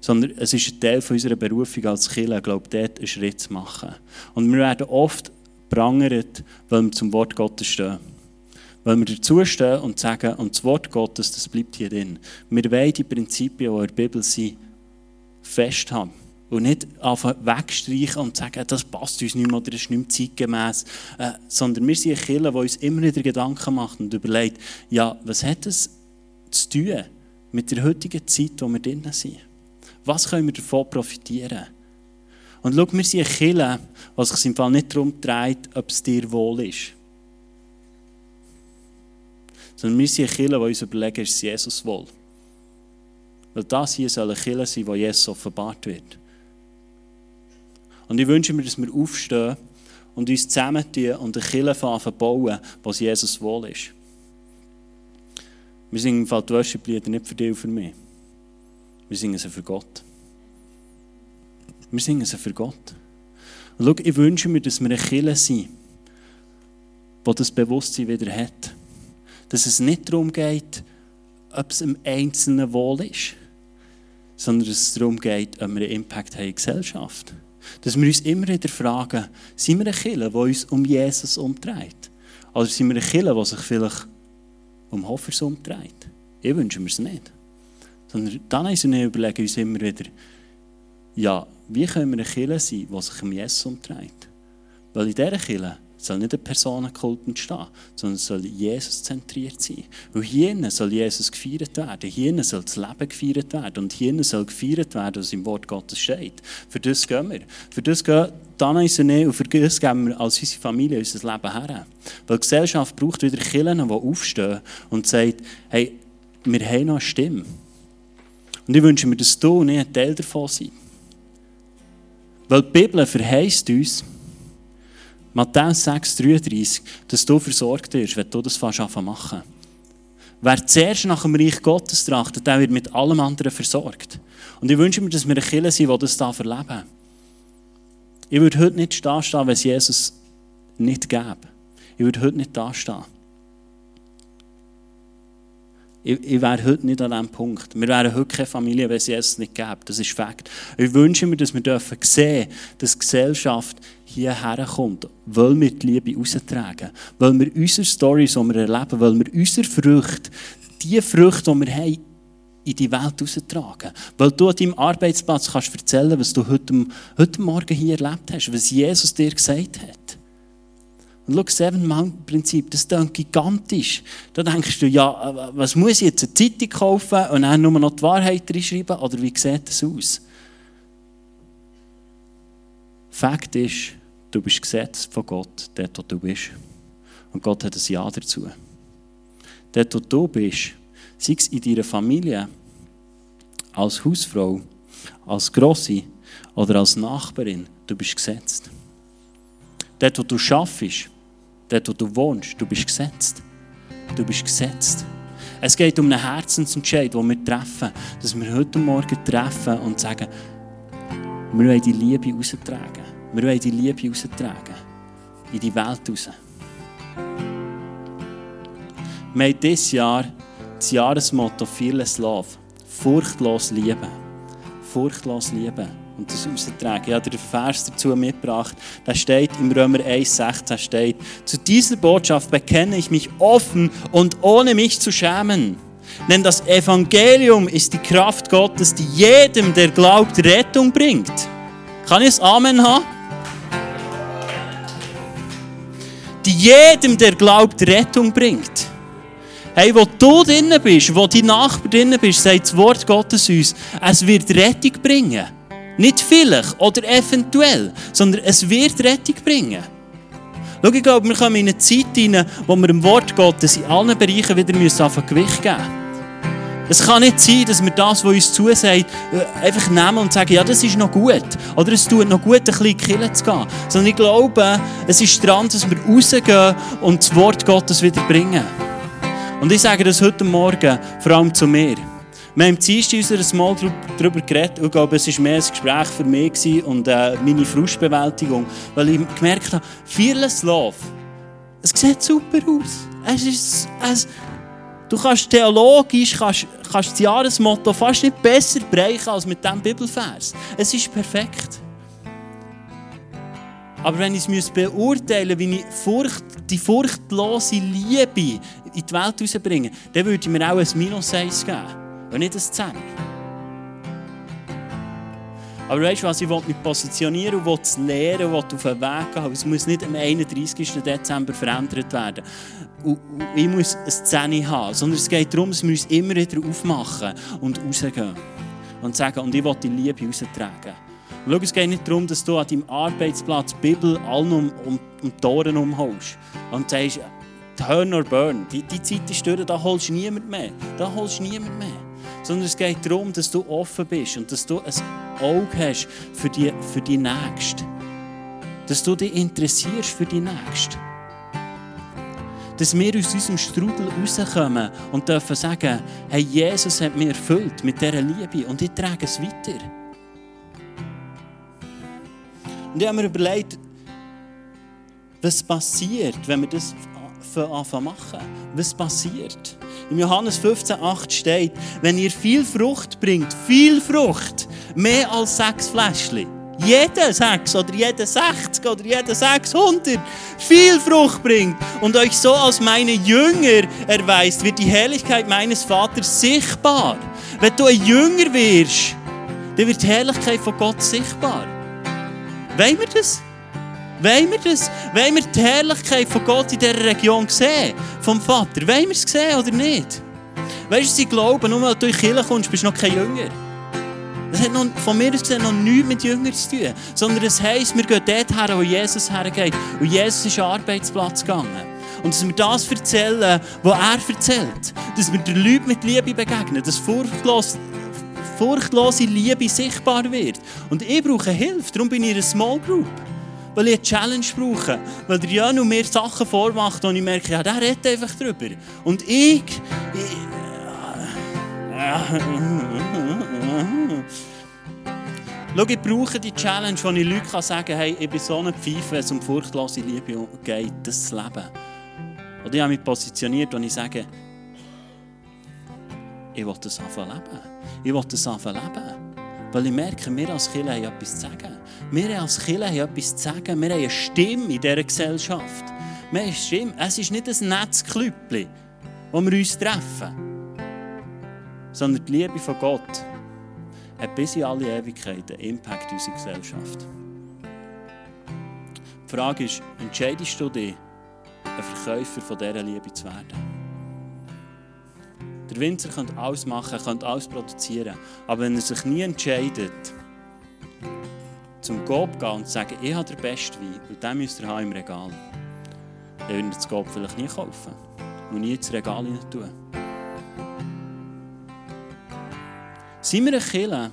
sondern es ist ein Teil unserer Berufung als Kirche, glaube dort einen Schritt zu machen. Und wir werden oft prangert, weil wir zum Wort Gottes stehen. Weil wir dazustehen und sagen, und das Wort Gottes, das bleibt hier drin. Wir wollen die Prinzipien, die in der Bibel sind, festhaben. Und nicht einfach wegstreichen und sagen, das passt uns nicht mehr oder das ist nicht mehr zeitgemäß. Äh, sondern wir sind eine Kirche, die uns immer wieder Gedanken macht und überlegt, ja, was hat es zu tun mit der heutigen Zeit, wo wir drin sind? Was können wir davon profitieren? Und schau, wir sind eine Kirche, was sich im Fall nicht darum dreht, ob es dir wohl ist. Sondern wir sind eine Kirche, die uns überlegen, ist es Jesus wohl. Weil das hier soll eine Kirche sein, wo Jesus offenbart wird. Und ich wünsche mir, dass wir aufstehen und uns zusammentun und eine Kirche bauen, was Jesus wohl ist. Wir singen im Fall die Worship-Lieder nicht für dich und für mich. Wir singen sie für Gott. Wir singen sie für Gott. Und schau, ich wünsche mir, dass wir eine Kirche sind, die das Bewusstsein wieder hat. Dass es nicht darum geht, ob es im Einzelnen wohl ist, sondern dass es darum geht, ob wir einen Impact haben in der Gesellschaft haben. Dass wir uns immer wieder fragen, sind wir eine Kirche, die uns um Jesus umtreibt? Oder sind wir eine Kirche, die sich vielleicht um Hoffers umtreibt? Ich wünsche mir es nicht. Sondern dann überlegen wir uns immer wieder, ja, wie können wir eine Kirche sein, die sich um Jesus umtreibt? Weil in dieser Kirche soll nicht ein Personenkult entstehen, sondern soll Jesus zentriert sein. Und hier soll Jesus gefeiert werden, hier soll das Leben gefeiert werden und hier soll gefeiert werden, was im Wort Gottes steht. Für das gehen wir. Für das gehen Dana und René und für das geben wir als unsere Familie unser Leben her. Weil die Gesellschaft braucht wieder Kirchen, die aufstehen und sagen, hey, wir haben noch eine Stimme. Und ich wünsche mir, dass du nicht ein Teil davon seid. Weil die Bibel verheißt uns, Matthäus 6,33, dass du versorgt wirst, wenn du das fast machen Wer zuerst nach dem Reich Gottes trachtet, der wird mit allem anderen versorgt. Und ich wünsche mir, dass wir eine Kirche sind, die das da verleben. Ich würde heute nicht da stehen, wenn es Jesus nicht gäbe. Ich würde heute nicht da stehen. Ich, ich wäre heute nicht an diesem Punkt. Wir wären heute keine Familie, wenn es Jesus nicht gäbe. Das ist Fakt. Ich wünsche mir, dass wir dürfen sehen, dass die Gesellschaft hierher kommt, weil wir die Liebe raustragen, weil wir unsere Storys, die wir erleben, weil wir unsere Früchte, die Früchte, die wir haben, in die Welt raustragen. Weil du an deinem Arbeitsplatz kannst erzählen, was du heute, heute Morgen hier erlebt hast, was Jesus dir gesagt hat. Und schau, Seven Mountain Prinzip, das klingt gigantisch. Da denkst du, ja, was muss ich jetzt eine Zeitung kaufen und dann nur noch die Wahrheit reinschreiben? Oder wie sieht das aus? Fakt ist, du bist gesetzt von Gott, dort wo du bist. Und Gott hat ein Ja dazu. Dort wo du bist, sei es in deiner Familie, als Hausfrau, als Grosse oder als Nachbarin, du bist gesetzt. Dort wo du arbeitest, dort wo du wohnst, du bist gesetzt. Du bist gesetzt. Es geht um einen Herzensentscheid, den wir treffen, dass wir heute Morgen treffen und sagen, wir wollen die Liebe raustragen. Wir wollen die Liebe raustragen. In die Welt raus. Wir haben dieses Jahr das Jahresmotto Fearless Love. Furchtlos lieben. Furchtlos lieben. Und das raustragen. Ich habe den Vers dazu mitgebracht. Da steht im Römer 1,16 steht, zu dieser Botschaft bekenne ich mich offen und ohne mich zu schämen. Denn das Evangelium ist die Kraft Gottes, die jedem, der glaubt, Rettung bringt. Kann ich es Amen haben? Jedem, der glaubt, Rettung bringt. Hey, wo du drinnen bist, wo dein Nachbar drinnen bist, sagt das Wort Gottes uns, es wird Rettung bringen. Nicht vielleicht oder eventuell, sondern es wird Rettung bringen. Schau, ich glaube, wir kommen in eine Zeit hinein, wo wir dem Wort Gottes in allen Bereichen wieder Gewicht geben müssen. Es kann nicht sein, dass wir das, was uns zusagt, äh, einfach nehmen und sagen, ja, das ist noch gut. Oder es tut noch gut, ein bisschen Killen zu gehen. Sondern ich glaube, es ist dran, dass wir rausgehen und das Wort Gottes wieder bringen. Und ich sage das heute Morgen vor allem zu mir. Wir haben Dienstag in unserer Small Group darüber geredet. Ich glaube, es war mehr ein Gespräch für mich und äh, meine Frustbewältigung. Weil ich gemerkt habe, Fearless Love, es sieht super aus. Es ist, es, Du kannst theologisch kannst, kannst das Jahresmotto fast nicht besser bereichen als mit diesem Bibelvers. Es ist perfekt. Aber wenn ich es beurteilen müsste, wie ich Furcht, die furchtlose Liebe in die Welt herausbringe, dann würde ich mir auch ein Minus 1 geben und nicht ein 10. Aber weißt du was, ich will mich positionieren und will es lernen, will auf den Weg gehen. Es muss nicht am 31. Dezember verändert werden. Und ich muss eine Szene haben, sondern es geht darum, dass wir uns immer wieder aufmachen und rausgehen. Und sagen, und ich will die Liebe raustragen. Und schau, es geht nicht darum, dass du an deinem Arbeitsplatz die Bibel allen um, um, um die Ohren umholst. Und sagst, turn or burn. Die, die Zeit ist durch, da holst du niemand mehr. Da holst du niemand mehr. Sondern es geht darum, dass du offen bist und dass du ein Auge hast für die, für die Nächste. Dass du dich interessierst für die Nächste dass wir aus unserem Strudel rauskommen und dürfen sagen, hey, Jesus hat mich erfüllt mit dieser Liebe und ich trage es weiter. Und ich habe mir überlegt, was passiert, wenn wir das anfangen machen? Was passiert? Im Johannes 15,8 steht, wenn ihr viel Frucht bringt, viel Frucht, mehr als sechs Fläschchen, jeder sechs oder jeder 60 oder jeder 600 viel Frucht bringt und euch so als meine Jünger erweist, wird die Herrlichkeit meines Vaters sichtbar. Wenn du ein Jünger wirst, dann wird die Herrlichkeit von Gott sichtbar. Wollen wir das? Wollen wir das? Wollen wir die Herrlichkeit von Gott in dieser Region sehen? Vom Vater? Wollen wir es sehen oder nicht? Weißt du, sie glauben, nur weil du in die Kirche kommst, bist du noch kein Jünger. Das hat noch, von mir aus gesehen noch nichts mit Jüngern zu tun. Sondern es heisst, wir gehen dort her, wo Jesus hergeht. Und Jesus ist Arbeitsplatz gegangen. Und dass wir das erzählen, was er erzählt. Dass wir den Leuten mit Liebe begegnen. Dass furchtlos, furchtlose Liebe sichtbar wird. Und ich brauche Hilfe. Darum bin ich in einer Small Group. Weil ich eine Challenge brauche. Weil der Jan mir Sachen vormacht und ich merke, ja, der redet einfach drüber. Und ich, ich Schau, ich brauche die Challenge, wo ich Leuten sagen kann, hey, ich bin so eine Pfeife, wenn es um furchtlose Liebe geht, das Leben. Und ich habe mich positioniert, und ich sage, ich will das anfangen leben. Ich will das anfangen leben. Weil ich merke, wir als Kirche haben etwas zu sagen. Wir als Kirche haben etwas zu sagen. Wir haben eine Stimme in dieser Gesellschaft. Wir haben eine Stimme. Es ist nicht ein Netzklüppchen, wo wir uns treffen sondern die Liebe von Gott hat bis in alle Ewigkeit einen Impact auf unsere Gesellschaft. Die Frage ist, entscheidest du dich, ein Verkäufer von dieser Liebe zu werden. Der Winzer könnte alles machen, könnte alles produzieren. Aber wenn er sich nie entscheidet, zum zu gehen und sagen, ich habe den besten Wein und den müsst ihr haben im Regal, dann würde er das Gop vielleicht nie kaufen und nie ins Regal rein tun. Sind wir eine Kirche,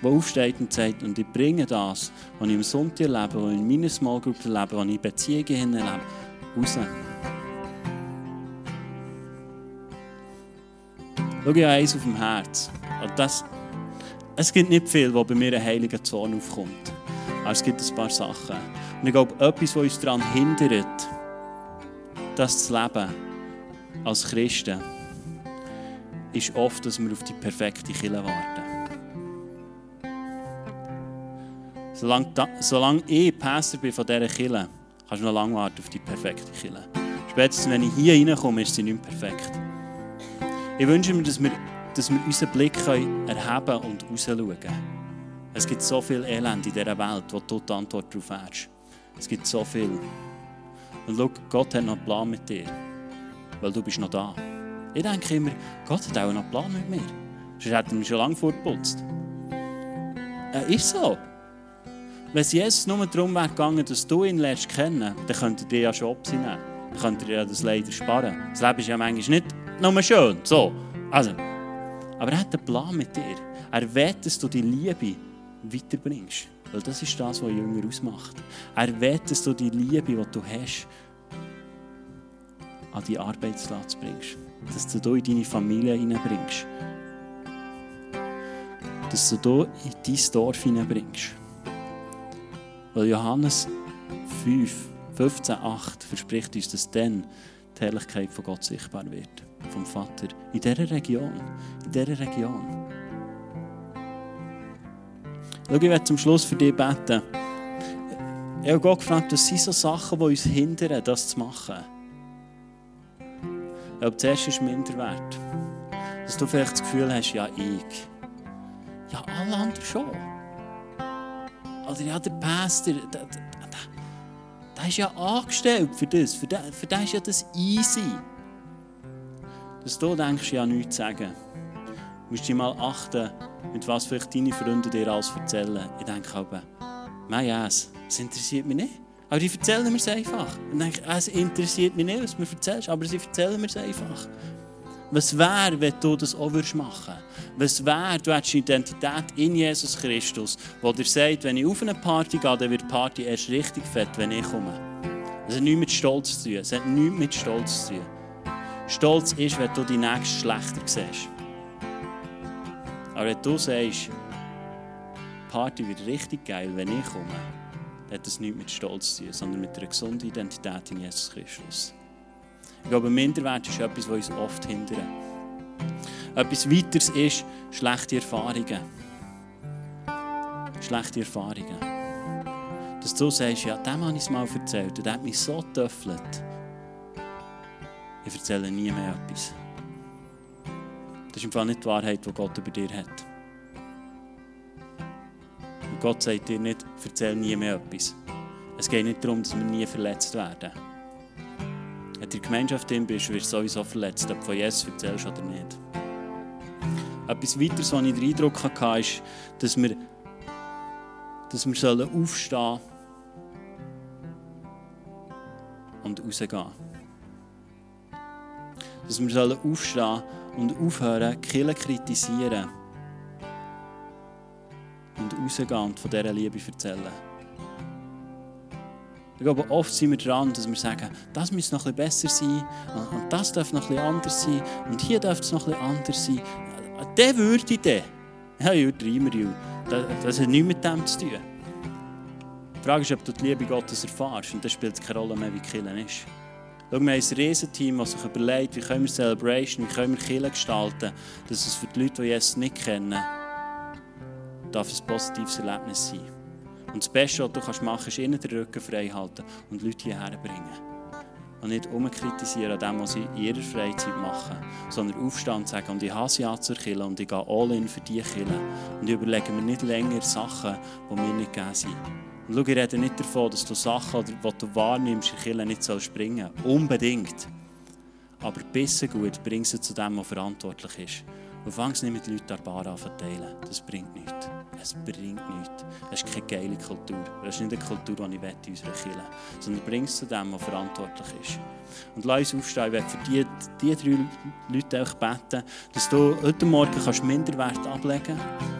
die aufsteht und sagt, und ich bringe das, was ich im Sonntag erlebe, was ich in meiner Small Group erlebe, was ich in Beziehungen erlebe, raus. Schau, habe eins auf dem Herz. das, es gibt nicht viel, wo bei mir ein heiliger Zorn aufkommt. Aber es gibt ein paar Sachen. Und ich glaube, etwas, was uns daran hindert, das zu leben als Christen, ist oft, dass wir auf die perfekte Kille warten. Solange, solange ich Pastor bin von dieser Kille, kannst du noch lange warten auf die perfekte Kille. Spätestens, wenn ich hier reinkomme, ist sie nicht perfekt. Ich wünsche mir, dass wir, dass wir unseren Blick erheben und rausschauen Es gibt so viel Elend in dieser Welt, wo du die Antwort darauf hast. Es gibt so viel. Und schau, Gott hat noch einen Plan mit dir. Weil du bist noch da. Ich denke immer, Gott hat auch noch einen Plan mit mir. Sonst hätte er mich schon lange vorgeputzt. Er ist so. Wenn es Jesus nur darum wäre gegangen, dass du ihn lernst kennen, dann könnte er dir ja schon abziehen. Dann könnte er ja das Leid sparen. Das Leben ist ja manchmal nicht nur schön. So. Also. Aber er hat einen Plan mit dir. Er will, dass du die Liebe weiterbringst. Weil das ist das, was Jünger ausmacht. Er will, dass du die Liebe, die du hast, an deinen Arbeitsplatz bringst. Dass du in deine Familie hineinbringst. Dass du in dein Dorf hineinbringst. Weil Johannes 5, 15, 8 verspricht uns, dass dann die Herrlichkeit von Gott sichtbar wird vom Vater in dieser Region. In dieser Region. Schau, ich werde zum Schluss für dich beten. Ich habe Gott gefragt, was sind so Sachen, die uns hindern, das zu machen. Ich glaube, zuerst ist Minderwert. Dass du vielleicht das Gefühl hast, ja, ich. Ja, alle anderen schon. Oder ja, der Pastor, der, der, der, der ist ja angestellt für das. Für den, für den ist ja das easy dass du denkst, ja nichts zu sagen. Du musst dich mal achten, mit was vielleicht deine Freunde dir alles erzählen. Ich denke aber, mein yes, das interessiert mich nicht. Aber die erzählen mir es einfach. Und denke, es interessiert mich nicht, was du mir erzählst, aber sie erzählen mir es einfach. Was wäre, wenn du das auch machen würdest? Was wäre, du hättest eine Identität in Jesus Christus, wo dir sagt, wenn ich auf eine Party gehe, dann wird die Party erst richtig fett, wenn ich komme. Es hat nichts mit Stolz zu tun. Es hat nichts mit Stolz zu tun. Stolz ist, wenn du die nächste schlechter siehst. Aber wenn du sagst, Party wird richtig geil, wenn ich komme, dann hat das nichts mit Stolz zu tun, sondern mit einer gesunden Identität in Jesus Christus. Ich glaube, Minderwert ist etwas, was uns oft hindert. Etwas weiteres ist schlechte Erfahrungen. Schlechte Erfahrungen. Dass du sagst, ja, dem habe ich es mal erzählt und der hat mich so getöffelt ich erzähle nie mehr etwas. Das ist im Fall nicht die Wahrheit, die Gott über dir hat. Und Gott sagt dir nicht, erzähle nie mehr etwas. Es geht nicht darum, dass wir nie verletzt werden. Wenn du in der Gemeinschaft drin bist, wirst du sowieso verletzt, ob du von Jesus erzählst oder nicht. Etwas weiteres, was ich den Eindruck hatte, ist, dass wir, dass wir aufstehen sollen und rausgehen dass wir aufstehen und aufhören, Kirche kritisieren und rausgehen und von dieser Liebe erzählen. Ich glaube, oft sind wir dran, dass wir sagen, das müsste noch bisschen besser sein und das darf noch bisschen anders sein und hier darf es noch bisschen anders sein. Der würde der. Ja, ich würde das, hat nichts mit dem zu tun. Die Frage ist, ob du die Liebe Gottes erfährst und das spielt keine Rolle mehr, wie Killen ist. Schau, wir haben ein Riesenteam, das sich überlegt, wie können wir Celebration, wie können wir Kirche gestalten, dass es für die Leute, die Jesus nicht kennen, darf ein positives Erlebnis sein. Und das Beste, was du machen kannst, ist ihnen den Rücken frei halten und Leute hierher bringen. Und nicht umkritisieren an dem, was sie in ihrer Freizeit machen, sondern aufstehen und sagen, und ich hasse ja zur Kirche und ich gehe all in für diese Kirche. Und ich überlege mir nicht länger Sachen, die mir nicht gegeben sind. Und schau, ich rede nicht davon, dass du Sachen, die du wahrnimmst, in Kirche nicht springen sollst. Unbedingt. Aber bisschen gut bring sie zu dem, der verantwortlich ist. Und fang nicht mit Leuten an Bar an verteilen. Das bringt nichts. Es bringt nichts. Das ist keine geile Kultur. Das ist nicht eine Kultur, die ich in unserer Kirche Sondern bring es zu dem, der verantwortlich ist. Und lass uns aufstehen. Ich für die, die drei Leute beten, dass du heute Morgen kannst Minderwert ablegen kannst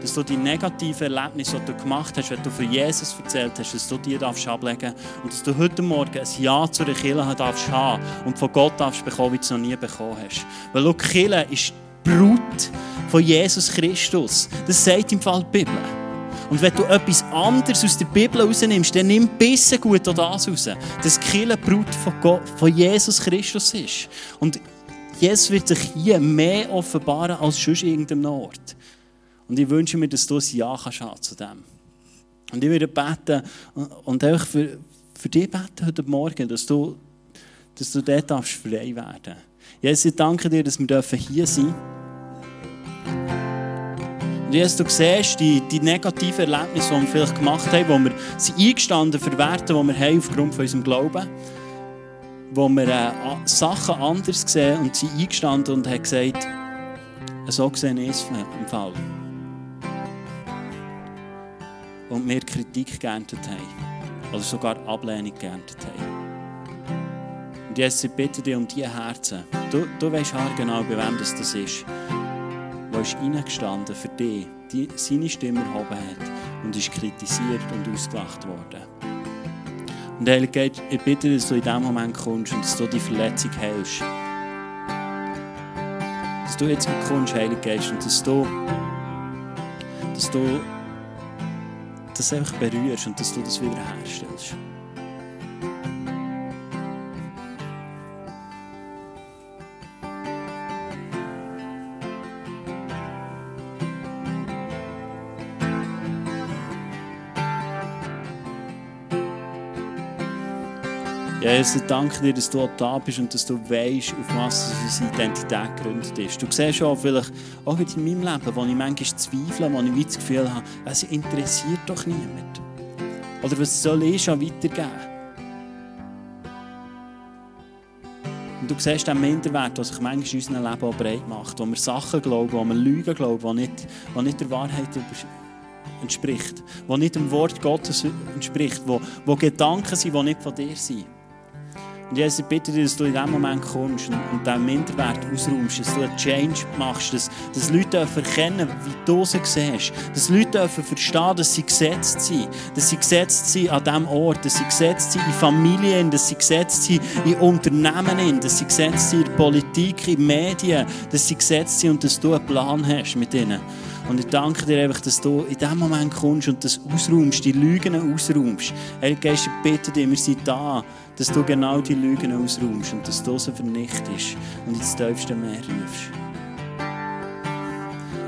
dass du die negativen Erlebnisse, die du gemacht hast, wenn du von Jesus erzählt hast, dass du die darfst ablegen und dass du heute Morgen ein Ja zu der Kirche darfst haben und von Gott darfst bekommen, wie du es noch nie bekommen hast. Weil schau, Kirche ist die Brut von Jesus Christus. Das sagt im Fall die Bibel. Und wenn du etwas anderes aus der Bibel rausnimmst, dann nimm bisschen gut das raus. Dass Kirche Brut von, Gott, von Jesus Christus ist. Und Jesus wird sich hier mehr offenbaren als sonst irgendeinem Ort. Und ich wünsche mir, dass du ein Ja kannst haben zu dem. Und ich würde beten und auch für, für dich beten heute Morgen, dass du, dass du dort darfst frei werden Jesus, ich danke dir, dass wir hier sein dürfen. Und Jesus, du siehst die, die negativen Erlebnisse, die wir vielleicht gemacht haben, wo wir sie eingestanden verwerten, die wir haben aufgrund von unserem Glauben, wo wir äh, Sachen anders sehen und sie eingestanden und haben gesagt, so gesehen ist es im Fall und wir Kritik geerntet haben. Oder sogar Ablehnung geerntet haben. Und jetzt ich bitte dich um diese Herzen. Du, du weißt genau, bei wem das, das ist. Der ist reingestanden für dich, die seine Stimme erhoben hat und ist kritisiert und ausgelacht worden. Und Heilige ich bitte dich, dass du in diesem Moment kommst und dass du die Verletzung heilst. Dass du jetzt kommst, Heilige Geist, und dass du, dass du das einfach berührst und dass du das wieder herstellst. Jesus, ich danke dir, dass du da bist und dass du weißt, auf was unsere Identität gegründet ist. Du siehst auch vielleicht, auch in meinem Leben, wo ich manchmal zweifle, wo ich das Gefühl habe, es interessiert doch niemand. Oder was soll ich schon weitergeben? Und du siehst den Minderwert, der sich manchmal in unserem Leben auch breit macht, wo wir Sachen glauben, wo wir Lügen glauben, die nicht, die nicht der Wahrheit entspricht, die nicht dem Wort Gottes entspricht, wo, wo Gedanken sind, die nicht von dir sind. Und Jesus, ich bitte dich, dass du in diesem Moment kommst und, und diesen Minderwert ausräumst, dass du einen Change machst, dass, dass Leute erkennen wie du sie siehst, dass Leute verstehen, dass sie gesetzt sind, dass sie gesetzt sind an diesem Ort, dass sie gesetzt sind in Familien, dass sie gesetzt sind in Unternehmen, dass sie gesetzt sind in Politik, in Medien, dass sie gesetzt sind und dass du einen Plan hast mit ihnen. Und ich danke dir einfach, dass du in diesem Moment kommst und das ausräumst, die Lügen ausräumst. Herr Geist, ich bitte dich, wir sind da, dass du genau die Lügen ausräumst und dass du sie vernichtest und ins tiefste Meer rufst.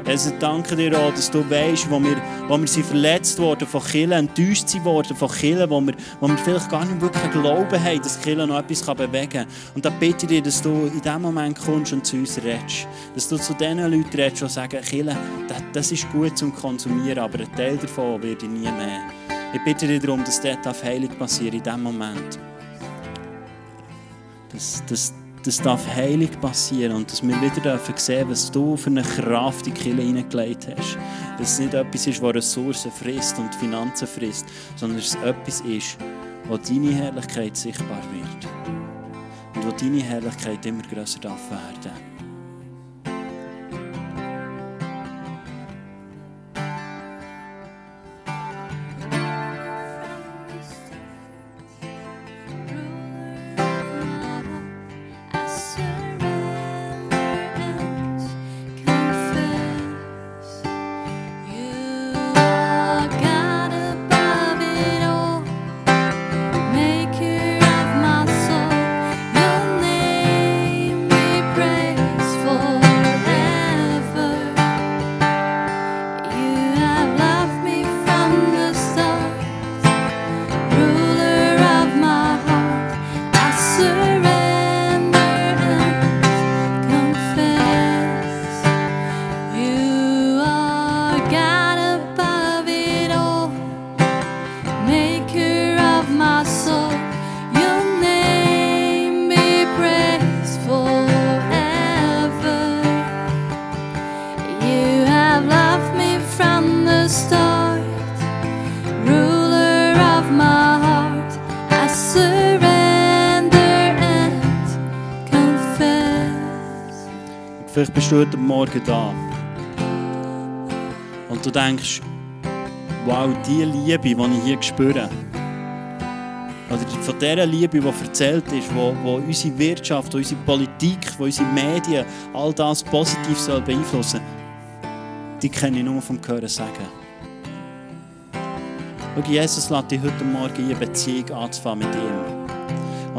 Also danke dir auch, dass du weißt, wo wir, wo wir sind verletzt worden von Killen, enttäuscht sind worden von Killen, wo wir, wo wir vielleicht gar nicht wirklich Glauben haben, dass Killen noch etwas bewegen kann. Und da bitte ich dir, dass du in dem Moment kommst und zu uns redest. Dass du zu den Leuten redest, die sagen, Killen, das, das ist gut zum Konsumieren, aber ein Teil davon werde ich nie mehr. Ich bitte dich darum, dass dort Heilung passiert in diesem Moment dass, dass, das darf heilig passieren und dass wir wieder dürfen sehen, was du für eine Kraft in die Kirche hineingelegt hast. Dass es nicht etwas ist, das Ressourcen frisst und Finanzen frisst, sondern dass es etwas ist, wo deine Herrlichkeit sichtbar wird. Und wo deine Herrlichkeit immer grösser darf werden. Vielleicht bist du heute Morgen da und du denkst, wow, die Liebe, die ich hier spüre, oder von dieser Liebe, die erzählt ist, wo, wo unsere Wirtschaft, wo unsere Politik, wo unsere Medien, all das positiv soll beeinflussen die kenne ich nur vom Hören sagen. Schau, Jesus lässt dich heute Morgen eine Beziehung anzufangen mit ihm.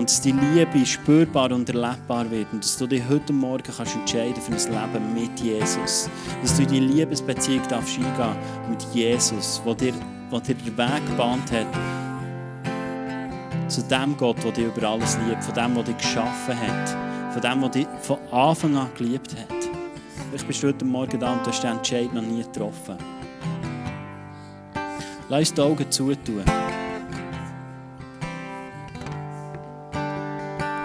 Und dass die Liebe spürbar und erlebbar wird. Und dass du dich heute Morgen kannst entscheiden für ein Leben mit Jesus. Dass du in die Liebesbeziehung darfst eingehen mit Jesus, der dir, wo dir den Weg gebahnt hat zu dem Gott, der dich über alles liebt, von dem, der dich geschaffen hat, von dem, der dich von Anfang an geliebt hat. Vielleicht bist heute Morgen da und hast den Entscheid noch nie getroffen. Lass uns die Augen zutun.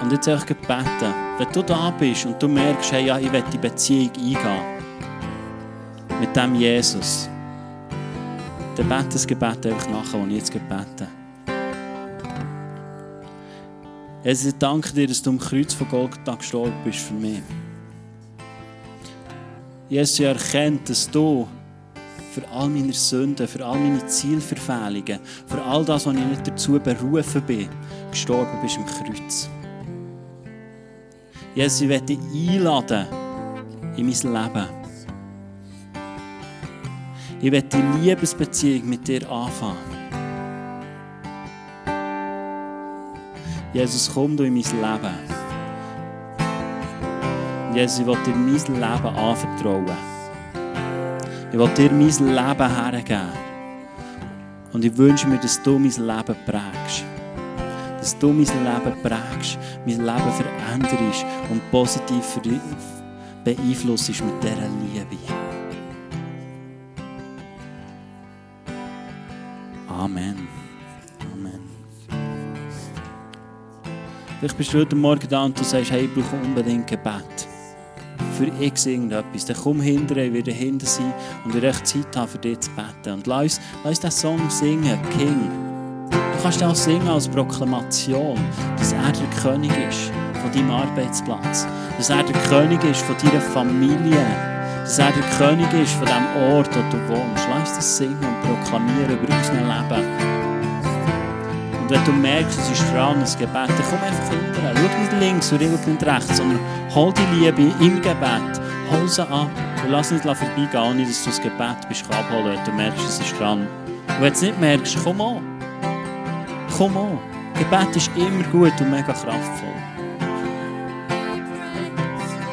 Und jetzt euch beten, wenn du da bist und du merkst, hey, ja, ich will die Beziehung eingehen mit dem Jesus, dann bete das Gebet einfach nachher, das ich jetzt gebete Jesus, ich danke dir, dass du am Kreuz von Golgatha gestorben bist für mich. Jesus, ich erkenne, dass du für all meine Sünden, für all meine Zielverfehlungen, für all das, was ich nicht dazu berufen bin, gestorben bist am Kreuz. Jesus, ich werde dich einladen in mein Leben. Ich werde die Liebesbeziehung mit dir anfangen. Jesus, komm du in mein Leben. Jesus, ich will dir mein Leben anvertrauen. Ich will dir mein Leben hergeben. Und ich wünsche mir, dass du mein Leben prägst. Dass du mein Leben prägst, mein Leben veränderst und positiv beeinflusst mit dieser Liebe. Amen. Vielleicht bist du heute Morgen da und du sagst, hey, ich brauche unbedingt Gebet. Für x irgendetwas. Dann komm hinterher, ich werde hinter sein und ich werde Zeit haben, für dich zu beten. Und lass uns, lass uns diesen Song singen, King. Du kannst auch singen als Proklamation, dass er der König ist von deinem Arbeitsplatz. Dass er der König ist von deiner Familie. Dass er der König ist von dem Ort, wo du wohnst. Lass das singen und proklamieren über unser Leben. Und wenn du merkst, es ist dran, ein Gebet, dann komm einfach hinterher. Schau nicht links und nicht rechts, sondern hol die Liebe im Gebet. Hol sie ab und lass nicht vorbeigehen, ohne dass du das Gebet bist abholen Du merkst, es ist dran. Und wenn du es nicht merkst, komm an. Komm an. Gebet ist immer gut und mega kraftvoll.